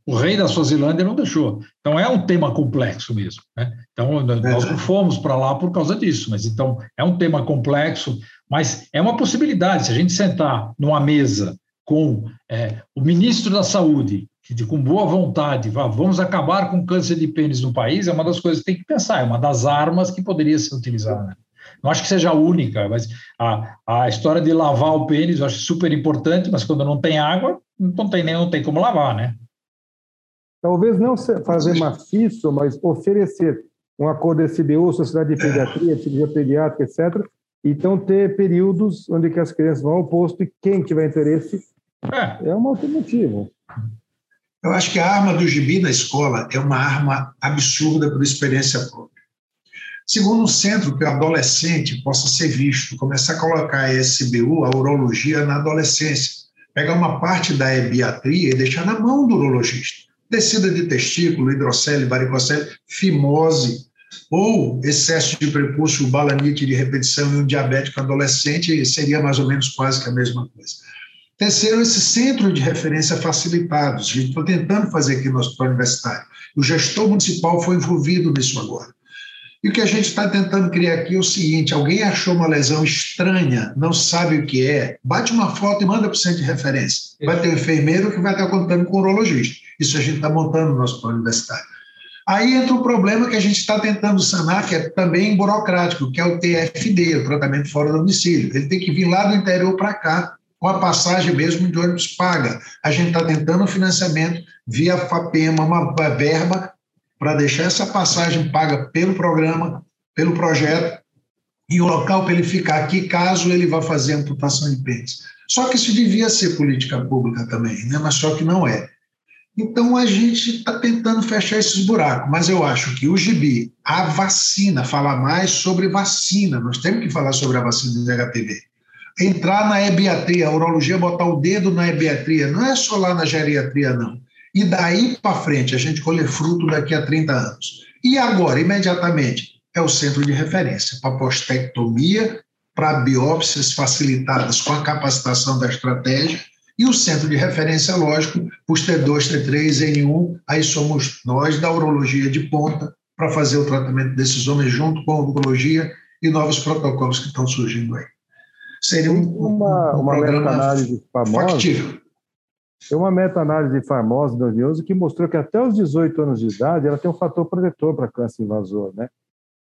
O rei da Suazilândia não deixou. Então é um tema complexo mesmo. Né? Então nós não fomos para lá por causa disso, mas então é um tema complexo, mas é uma possibilidade. Se a gente sentar numa mesa com é, o ministro da Saúde, que com boa vontade, vamos acabar com o câncer de pênis no país, é uma das coisas que tem que pensar, é uma das armas que poderia ser utilizada. Não acho que seja a única, mas a, a história de lavar o pênis eu acho super importante, mas quando não tem água, não tem nem não tem como lavar, né? Talvez não fazer maciço, mas oferecer um acordo SBU, Sociedade de Pediatria, Cirurgia Pediátrica, etc., então ter períodos onde que as crianças vão ao posto e quem tiver interesse é, é uma alternativa. Eu acho que a arma do gibi na escola é uma arma absurda por experiência própria. Segundo um centro que o adolescente possa ser visto, começar a colocar a SBU, a urologia, na adolescência. Pegar uma parte da ebiatria e deixar na mão do urologista. Descida de testículo, hidrocele, varicocele, fimose, ou excesso de prepúcio, balanite de repetição em um diabético adolescente, seria mais ou menos quase que a mesma coisa. Terceiro, esse centro de referência facilitados. A gente está tentando fazer aqui no Hospital Universitário. O gestor municipal foi envolvido nisso agora. E o que a gente está tentando criar aqui é o seguinte: alguém achou uma lesão estranha, não sabe o que é, bate uma foto e manda para o centro de referência. Vai ter um enfermeiro que vai estar contando com o urologista. Isso a gente está montando no Hospital Universitário. Aí entra um problema que a gente está tentando sanar, que é também burocrático, que é o TFD, o tratamento fora do domicílio. Ele tem que vir lá do interior para cá com a passagem mesmo de ônibus paga. A gente está tentando o financiamento via FAPEMA, uma verba para deixar essa passagem paga pelo programa, pelo projeto, e o local para ele ficar aqui, caso ele vá fazer amputação de pênis. Só que isso devia ser política pública também, né? mas só que não é. Então a gente está tentando fechar esses buracos, mas eu acho que o gibi, a vacina, falar mais sobre vacina, nós temos que falar sobre a vacina do HPV entrar na ebiatria, a urologia botar o dedo na ebiatria, não é só lá na geriatria, não. E daí para frente, a gente colher fruto daqui a 30 anos. E agora, imediatamente, é o centro de referência para postectomia, para biópsias facilitadas com a capacitação da estratégia, e o centro de referência, lógico, os T2, T3, N1, aí somos nós da urologia de ponta para fazer o tratamento desses homens junto com a urologia e novos protocolos que estão surgindo aí. Seria um, uma, um uma meta-análise famosa. Factível. Tem uma meta-análise famosa de 2011 que mostrou que até os 18 anos de idade ela tem um fator protetor para câncer invasor, né?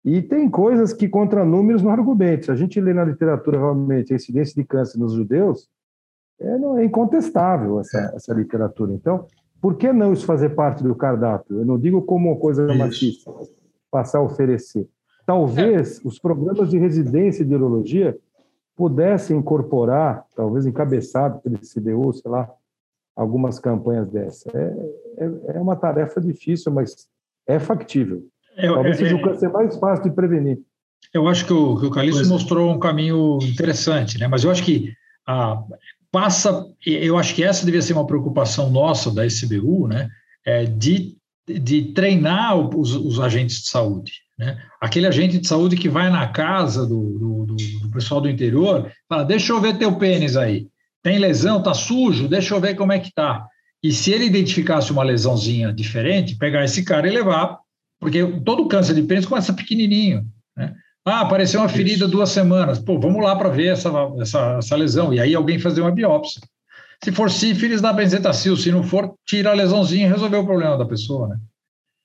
E tem coisas que contra números não argumentam. A gente lê na literatura realmente a incidência de câncer nos judeus, é, não, é incontestável essa, essa literatura. Então, por que não isso fazer parte do cardápio? Eu não digo como uma coisa machista, passar a oferecer. Talvez é. os programas de residência de urologia pudesse incorporar, talvez encabeçado pelo CDU, sei lá, algumas campanhas dessa. É, é, é uma tarefa difícil, mas é factível. É, talvez é, seja o câncer mais fácil de prevenir. Eu acho que o, que o Calixto pois. mostrou um caminho interessante, né? mas eu acho que a, passa, eu acho que essa devia ser uma preocupação nossa da SBU, né? É de, de treinar os, os agentes de saúde. Né? Aquele agente de saúde que vai na casa do, do, do, do pessoal do interior, fala: deixa eu ver teu pênis aí. Tem lesão, tá sujo, deixa eu ver como é que tá. E se ele identificasse uma lesãozinha diferente, pegar esse cara e levar, porque todo câncer de pênis começa pequenininho. Né? Ah, apareceu uma ferida Isso. duas semanas. Pô, vamos lá para ver essa, essa, essa lesão. E aí alguém fazer uma biópsia. Se for sífilis, dá benzetacil. Se não for, tira a lesãozinha e resolveu o problema da pessoa, né?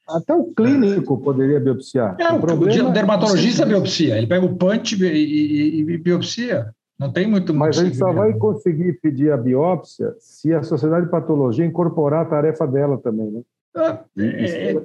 Até o clínico poderia biopsiar. É, o, problema, o dermatologista é biopsia, ele pega o punch e, e, e biopsia. Não tem muito. Mas a gente só vai conseguir pedir a biópsia se a sociedade de patologia incorporar a tarefa dela também, né? Ah, é, é,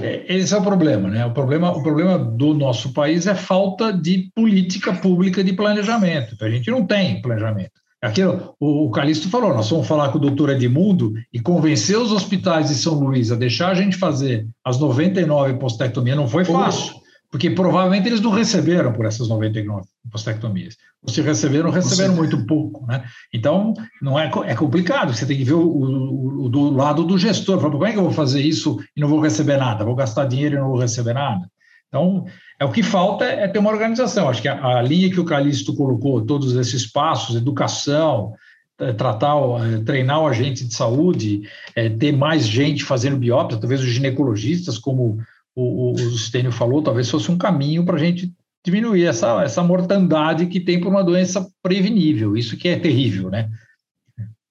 é, esse é o problema, né? O problema, o problema do nosso país é falta de política pública de planejamento. A gente não tem planejamento. Aquilo, o, o Calixto falou, nós vamos falar com o doutor Edmundo e convencer os hospitais de São Luís a deixar a gente fazer as 99 postectomias não foi fácil, porque provavelmente eles não receberam por essas 99 postectomias. Ou se receberam, receberam muito pouco, né? Então, não é, é complicado, você tem que ver o, o, o do lado do gestor, como é que eu vou fazer isso e não vou receber nada? Vou gastar dinheiro e não vou receber nada? Então, é o que falta é ter uma organização. Acho que a, a linha que o Calixto colocou, todos esses passos, educação, é, tratar, é, treinar o agente de saúde, é, ter mais gente fazendo biópsia, talvez os ginecologistas, como o, o, Stênio falou, talvez fosse um caminho para a gente diminuir essa, essa mortandade que tem por uma doença prevenível. Isso que é terrível, né?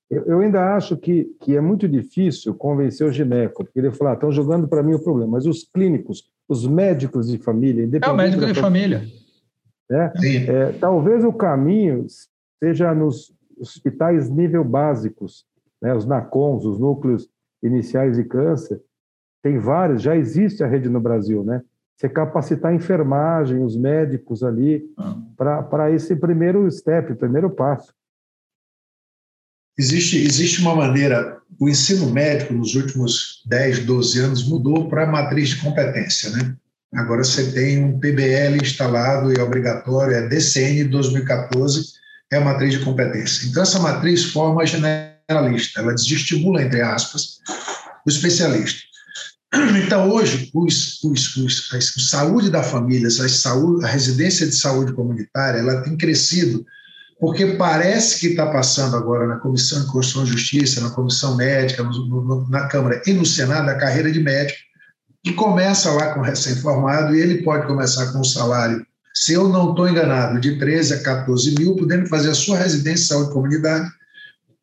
Eu, eu ainda acho que, que é muito difícil convencer o gineco, porque ele fala, estão jogando para mim o problema, mas os clínicos, os médicos de família, É o médico de família. Né? É, talvez o caminho seja nos hospitais nível básicos, né? os NACONs, os núcleos iniciais de câncer, tem vários, já existe a rede no Brasil, né? Você capacitar a enfermagem, os médicos ali, ah. para esse primeiro step, primeiro passo. Existe, existe uma maneira, o ensino médico nos últimos 10, 12 anos mudou para a matriz de competência, né? Agora você tem um PBL instalado e é obrigatório, é DCN 2014, é a matriz de competência. Então, essa matriz forma a generalista, ela desestimula, entre aspas, o especialista. Então, hoje, os, os, os, a saúde da família, a, saúde, a residência de saúde comunitária, ela tem crescido porque parece que está passando agora na Comissão de Constituição e Justiça, na Comissão Médica, no, na Câmara e no Senado, a carreira de médico, que começa lá com recém-formado e ele pode começar com um salário, se eu não estou enganado, de 13 a 14 mil, podendo fazer a sua residência de saúde comunidade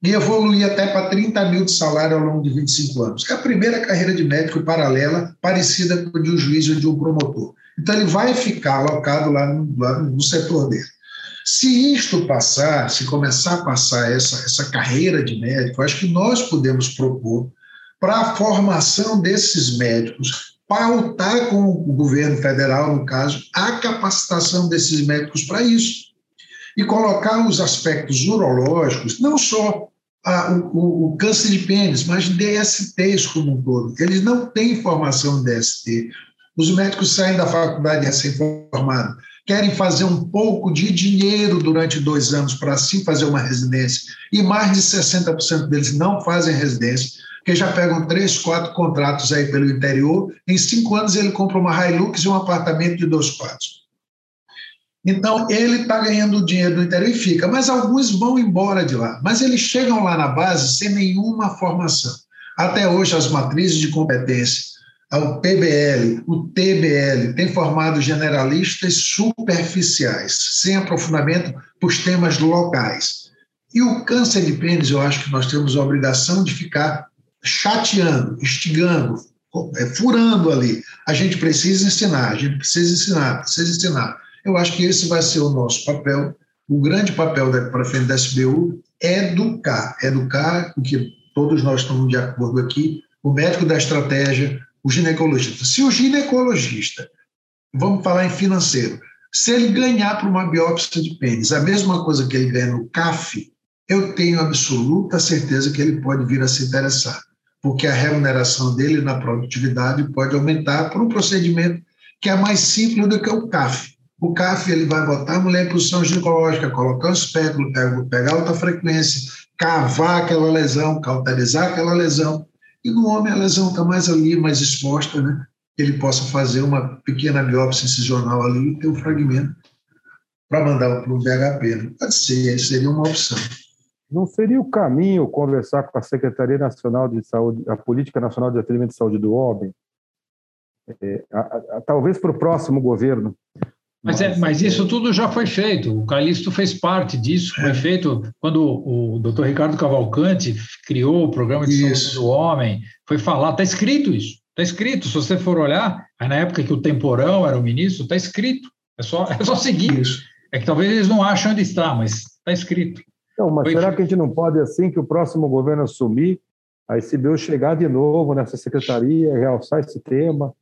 e evoluir até para 30 mil de salário ao longo de 25 anos. É a primeira carreira de médico paralela, parecida com a de um juiz ou de um promotor. Então, ele vai ficar alocado lá no, lá no setor dele. Se isto passar, se começar a passar essa, essa carreira de médico, acho que nós podemos propor para a formação desses médicos, pautar com o governo federal, no caso, a capacitação desses médicos para isso. E colocar os aspectos urológicos, não só a, o, o, câncer de pênis, mas DSTs como um todo. Eles não têm formação em DST. Os médicos saem da faculdade recém-formados querem fazer um pouco de dinheiro durante dois anos para assim fazer uma residência, e mais de 60% deles não fazem residência, porque já pegam três, quatro contratos aí pelo interior, em cinco anos ele compra uma Hilux e um apartamento de dois quartos. Então, ele está ganhando dinheiro do interior e fica, mas alguns vão embora de lá. Mas eles chegam lá na base sem nenhuma formação. Até hoje, as matrizes de competência ao PBL, o TBL, tem formado generalistas superficiais, sem aprofundamento para os temas locais. E o câncer de pênis, eu acho que nós temos a obrigação de ficar chateando, instigando, é, furando ali. A gente precisa ensinar, a gente precisa ensinar, precisa ensinar. Eu acho que esse vai ser o nosso papel. O grande papel para frente da SBU é educar, educar o que todos nós estamos de acordo aqui, o médico da estratégia, o ginecologista. Se o ginecologista, vamos falar em financeiro, se ele ganhar para uma biópsia de pênis a mesma coisa que ele ganha no CAF, eu tenho absoluta certeza que ele pode vir a se interessar, porque a remuneração dele na produtividade pode aumentar por um procedimento que é mais simples do que o CAF. O CAF ele vai botar a mulher em posição ginecológica, colocar o espéculo, pegar alta frequência, cavar aquela lesão, cauterizar aquela lesão, e no homem a lesão está mais ali, mais exposta, né? Ele possa fazer uma pequena biópsia incisional ali e ter um fragmento para mandar para o BHP. Né? Pode ser, seria uma opção. Não seria o caminho conversar com a Secretaria Nacional de Saúde, a Política Nacional de Atendimento de Saúde do Homem? É, a, a, talvez para o próximo governo, mas, é, mas isso tudo já foi feito. O Calixto fez parte disso. Foi é. feito quando o doutor Ricardo Cavalcante criou o programa de isso. saúde do homem. Foi falar, está escrito isso. Está escrito. Se você for olhar, aí na época que o Temporão era o ministro, está escrito. É só, é só seguir. Isso. É que talvez eles não achem onde está, mas está escrito. Não, mas foi será feito. que a gente não pode, assim que o próximo governo assumir, a SBU chegar de novo nessa secretaria, realçar esse tema?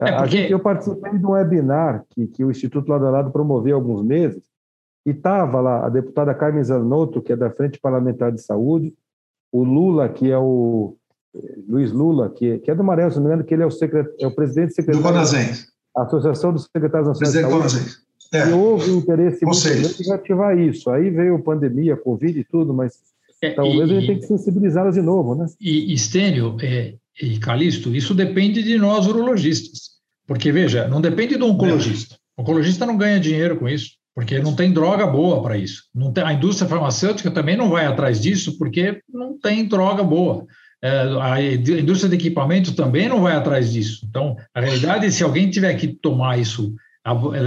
É porque... Eu participei de um webinar que, que o Instituto Lado a Lado promoveu há alguns meses, e estava lá a deputada Carmen Zanotto, que é da Frente Parlamentar de Saúde, o Lula, que é o Luiz Lula, que, que é do Maré, se não me engano, que ele é o, secret, é o presidente secretário do Conazem. A Associação dos Secretários Nacionais de Saúde. É. E houve um interesse muito grande em ativar isso. Aí veio a pandemia, Covid e tudo, mas é, talvez e, a gente tenha que sensibilizá-las de novo, né? E, Estênio, é, e Calixto, isso depende de nós urologistas. Porque, veja, não depende do oncologista. O oncologista não ganha dinheiro com isso, porque não tem droga boa para isso. Não tem, a indústria farmacêutica também não vai atrás disso, porque não tem droga boa. É, a indústria de equipamento também não vai atrás disso. Então, a realidade é se alguém tiver que tomar isso,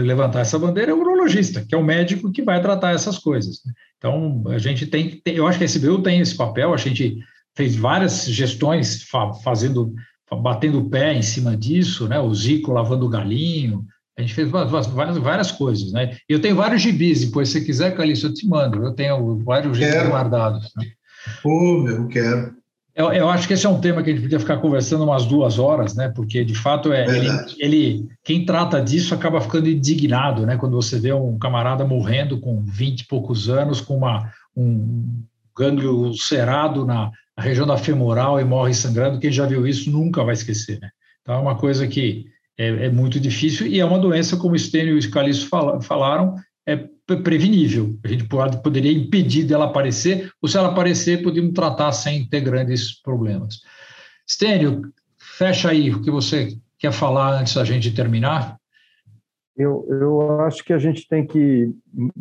levantar essa bandeira, é o urologista, que é o médico que vai tratar essas coisas. Então, a gente tem, eu acho que a SBU tem esse papel, a gente fez várias gestões fazendo, batendo o pé em cima disso, né? O Zico lavando o galinho, a gente fez várias, várias coisas, né? Eu tenho vários gibis, depois se você quiser, Calixto, eu te mando. Eu tenho vários gibis guardados. Né? Pô, meu, quero. Eu, eu, acho que esse é um tema que a gente podia ficar conversando umas duas horas, né? Porque de fato é ele, ele, quem trata disso acaba ficando indignado, né? Quando você vê um camarada morrendo com 20 e poucos anos, com uma, um gânglio ulcerado na região da femoral e morre sangrando, quem já viu isso nunca vai esquecer, né? Então é uma coisa que é, é muito difícil e é uma doença, como o Stênio e o Scalisso falaram, é prevenível. A gente pode, poderia impedir dela aparecer, ou se ela aparecer, podíamos tratar sem ter grandes problemas. Stênio, fecha aí o que você quer falar antes da gente terminar. Eu, eu acho que a gente tem que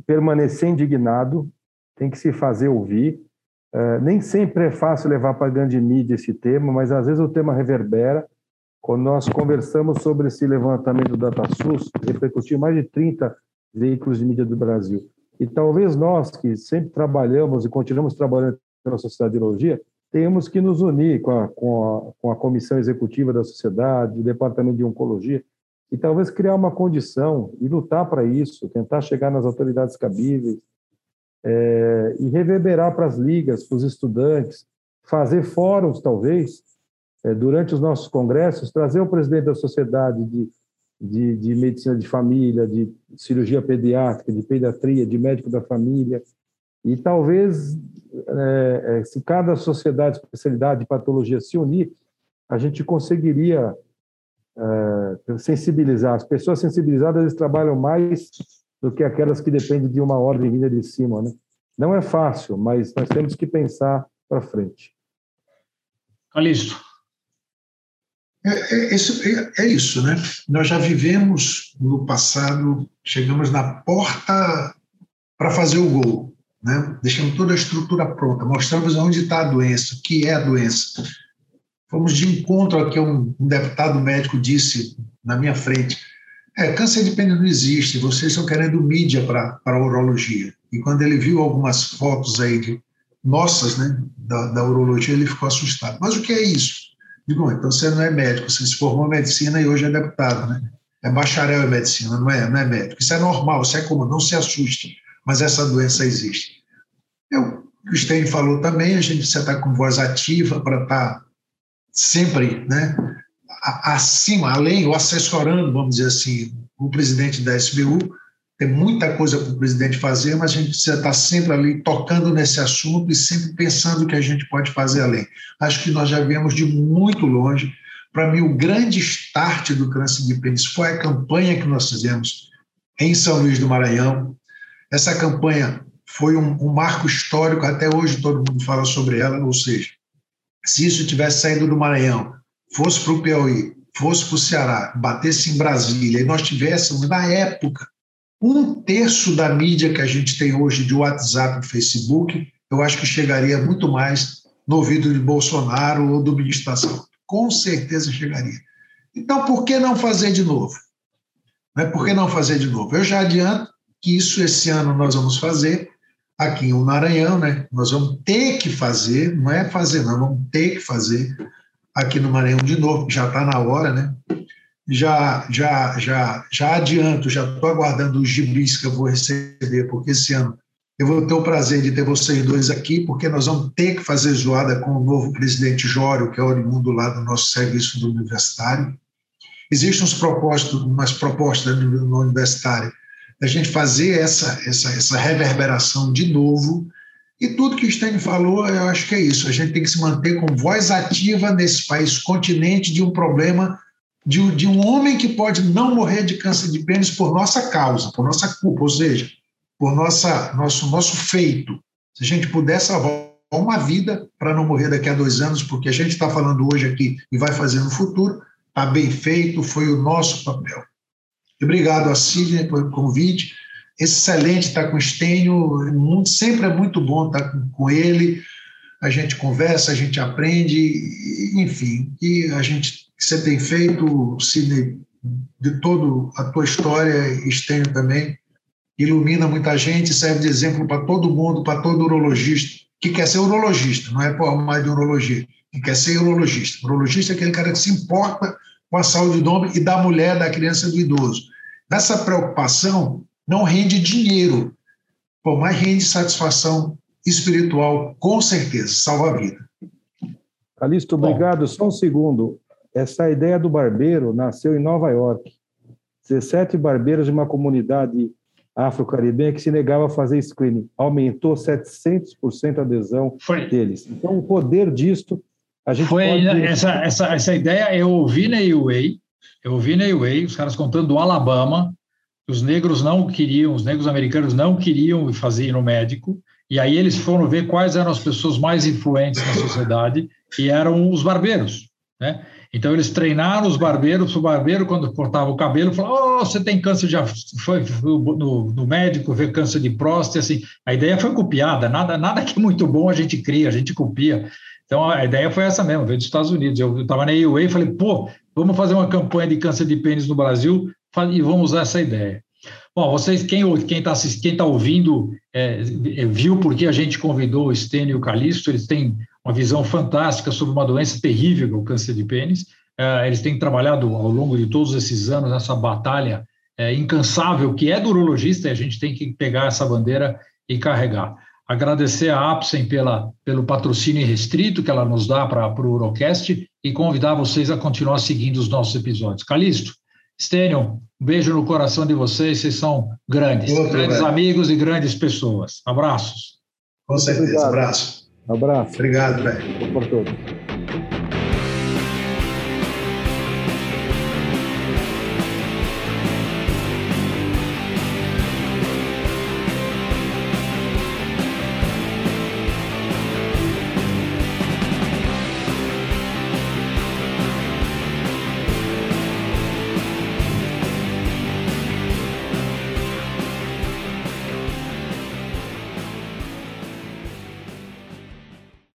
permanecer indignado, tem que se fazer ouvir. É, nem sempre é fácil levar para a grande mídia esse tema, mas às vezes o tema reverbera. Quando nós conversamos sobre esse levantamento do DataSUS, repercutiu mais de 30 veículos de mídia do Brasil. E talvez nós, que sempre trabalhamos e continuamos trabalhando pela Sociedade de Biologia, temos que nos unir com a, com, a, com a Comissão Executiva da Sociedade, o Departamento de Oncologia, e talvez criar uma condição e lutar para isso, tentar chegar nas autoridades cabíveis é, e reverberar para as ligas, para os estudantes, fazer fóruns, talvez, é, durante os nossos congressos, trazer o presidente da sociedade de de, de medicina de família, de cirurgia pediátrica, de pediatria, de médico da família. E talvez, é, é, se cada sociedade, especialidade de patologia se unir, a gente conseguiria é, sensibilizar. As pessoas sensibilizadas eles trabalham mais do que aquelas que dependem de uma ordem vinda de cima. Né? Não é fácil, mas nós temos que pensar para frente. Calixto, é, é, é, é, isso, né? Nós já vivemos no passado, chegamos na porta para fazer o gol, né? Deixamos toda a estrutura pronta, mostramos onde está a doença, o que é a doença. Fomos de encontro ao que um, um deputado médico disse na minha frente. É, câncer de pênis não existe, vocês estão querendo mídia para a urologia. E quando ele viu algumas fotos aí de nossas, né, da, da urologia, ele ficou assustado. Mas o que é isso? Digo, então você não é médico, você se formou em medicina e hoje é deputado, né? É bacharel em medicina, não é, não é médico. Isso é normal, isso é comum, não se assuste, mas essa doença existe. Eu, o Stein falou também, a gente precisa estar com voz ativa para estar sempre né, acima, além, ou assessorando, vamos dizer assim, o presidente da SBU, tem muita coisa para o presidente fazer, mas a gente precisa estar sempre ali tocando nesse assunto e sempre pensando o que a gente pode fazer além. Acho que nós já viemos de muito longe. Para mim, o grande start do câncer de pênis foi a campanha que nós fizemos em São Luís do Maranhão. Essa campanha foi um, um marco histórico, até hoje todo mundo fala sobre ela, ou seja, se isso tivesse saído do Maranhão, fosse para o Piauí, fosse para o Ceará, batesse em Brasília, e nós tivéssemos, na época, um terço da mídia que a gente tem hoje de WhatsApp e Facebook, eu acho que chegaria muito mais no ouvido de Bolsonaro ou do ministro da Saúde. Com certeza chegaria. Então, por que não fazer de novo? Né? Por que não fazer de novo? Eu já adianto que isso esse ano nós vamos fazer aqui em Maranhão, né? Nós vamos ter que fazer, não é fazer, não, vamos ter que fazer aqui no Maranhão de novo, já está na hora, né? já, já, já, já adianto, já estou aguardando os gibis que eu vou receber, porque esse ano eu vou ter o prazer de ter vocês dois aqui, porque nós vamos ter que fazer zoada com o novo presidente Jório, que é oriundo lá do nosso serviço do universitário. Existem uns propósitos, umas propostas no, universitário da gente fazer essa, essa, essa reverberação de novo. E tudo que o Stein falou, eu acho que é isso. A gente tem que se manter com voz ativa nesse país continente de um problema de, de um homem que pode não morrer de câncer de pênis por nossa causa, por nossa culpa, ou seja, por nossa, nosso, nosso feito. Se a gente puder salvar uma vida para não morrer daqui a dois anos, porque a gente está falando hoje aqui e vai fazer no futuro, está bem feito, foi o nosso papel. Obrigado a Sidney pelo convite. Excelente estar com o Stênio, sempre é muito bom estar com ele. A gente conversa, a gente aprende, enfim, e a gente você tem feito, Sidney, de toda a tua história, Stênio também, ilumina muita gente, serve de exemplo para todo mundo, para todo urologista que quer ser urologista, não é por mais de urologia, que quer ser urologista. Urologista é aquele cara que se importa com a saúde do homem e da mulher, da criança e do idoso. Nessa preocupação, não rende dinheiro, por mais rende satisfação espiritual, com certeza, salva a vida. Calixto, obrigado. Só um segundo. Essa ideia do barbeiro nasceu em Nova York. 17 barbeiros de uma comunidade afro-caribenha que se negava a fazer screening. Aumentou 700% a adesão Foi. deles. Então, o poder disto, a gente Foi pode... essa, essa, essa ideia eu ouvi na UA, eu ouvi na UA, os caras contando do Alabama, os negros não queriam, os negros americanos não queriam fazer no médico, e aí eles foram ver quais eram as pessoas mais influentes na sociedade, e eram os barbeiros, né? Então, eles treinaram os barbeiros, o barbeiro, quando cortava o cabelo, falou: oh, você tem câncer de. Foi no, no médico ver câncer de próstata, assim. A ideia foi copiada, nada, nada que é muito bom a gente cria, a gente copia. Então, a ideia foi essa mesmo, veio dos Estados Unidos. Eu estava na EUA e falei: pô, vamos fazer uma campanha de câncer de pênis no Brasil e vamos usar essa ideia. Bom, vocês, quem está quem tá ouvindo, é, viu porque a gente convidou o Stênio e o Calixto, eles têm uma visão fantástica sobre uma doença terrível, é o câncer de pênis. É, eles têm trabalhado ao longo de todos esses anos nessa batalha é, incansável que é do urologista e a gente tem que pegar essa bandeira e carregar. Agradecer à Apsen pela, pelo patrocínio restrito que ela nos dá para o Urocast e convidar vocês a continuar seguindo os nossos episódios. Calixto, Stênio, um beijo no coração de vocês, vocês são grandes, Outro, grandes velho. amigos e grandes pessoas. Abraços. Com certeza, abraço. Um abraço. Obrigado, velho. Por tudo.